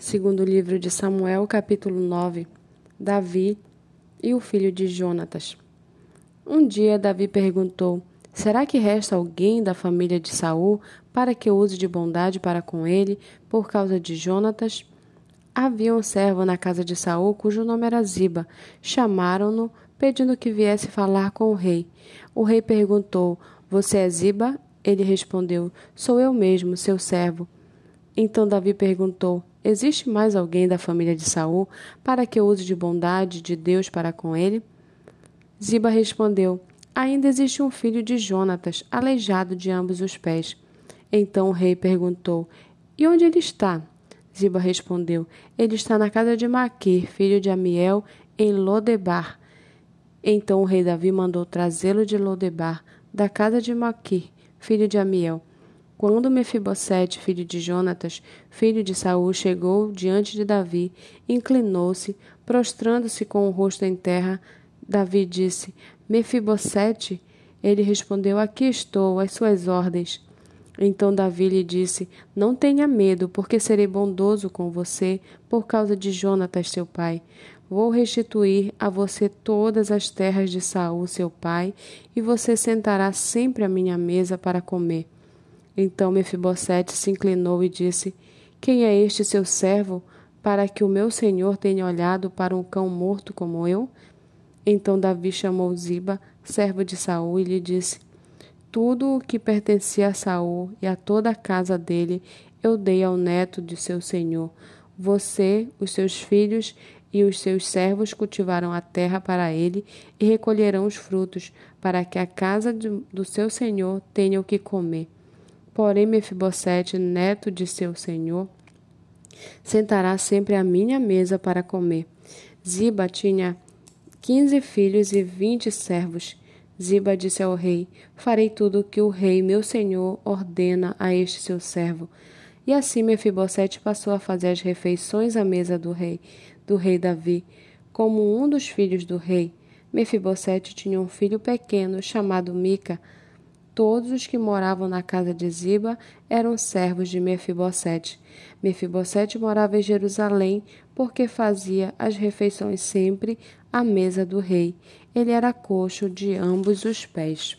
Segundo livro de Samuel, capítulo 9, Davi e o filho de Jonatas. Um dia Davi perguntou: Será que resta alguém da família de Saul para que eu use de bondade para com ele por causa de Jonatas? Havia um servo na casa de Saul cujo nome era Ziba. Chamaram-no pedindo que viesse falar com o rei. O rei perguntou: Você é Ziba? Ele respondeu: Sou eu mesmo, seu servo. Então Davi perguntou: Existe mais alguém da família de Saul para que eu use de bondade de Deus para com ele? Ziba respondeu: Ainda existe um filho de Jonatas, aleijado de ambos os pés. Então o rei perguntou: E onde ele está? Ziba respondeu: Ele está na casa de Maquir, filho de Amiel, em Lodebar. Então o rei Davi mandou trazê-lo de Lodebar, da casa de Maquir, filho de Amiel. Quando Mefibosete, filho de Jonatas, filho de Saul, chegou diante de Davi, inclinou-se, prostrando-se com o rosto em terra, Davi disse: Mefibosete? Ele respondeu: Aqui estou, às suas ordens. Então Davi lhe disse: Não tenha medo, porque serei bondoso com você por causa de Jonatas, seu pai. Vou restituir a você todas as terras de Saul, seu pai, e você sentará sempre à minha mesa para comer. Então Mefibosete se inclinou e disse: Quem é este seu servo, para que o meu senhor tenha olhado para um cão morto como eu? Então Davi chamou Ziba, servo de Saul, e lhe disse: Tudo o que pertencia a Saul e a toda a casa dele eu dei ao neto de seu senhor. Você, os seus filhos e os seus servos cultivarão a terra para ele e recolherão os frutos, para que a casa do seu senhor tenha o que comer. Porém, Mefibosete, neto de seu senhor, sentará sempre à minha mesa para comer. Ziba tinha quinze filhos e vinte servos. Ziba disse ao rei: Farei tudo o que o rei, meu senhor, ordena a este seu servo. E assim Mefibosete passou a fazer as refeições à mesa do rei, do rei Davi, como um dos filhos do rei. Mefibosete tinha um filho pequeno chamado Mica. Todos os que moravam na casa de Ziba eram servos de Mefibosete. Mefibosete morava em Jerusalém porque fazia as refeições sempre à mesa do rei. Ele era coxo de ambos os pés.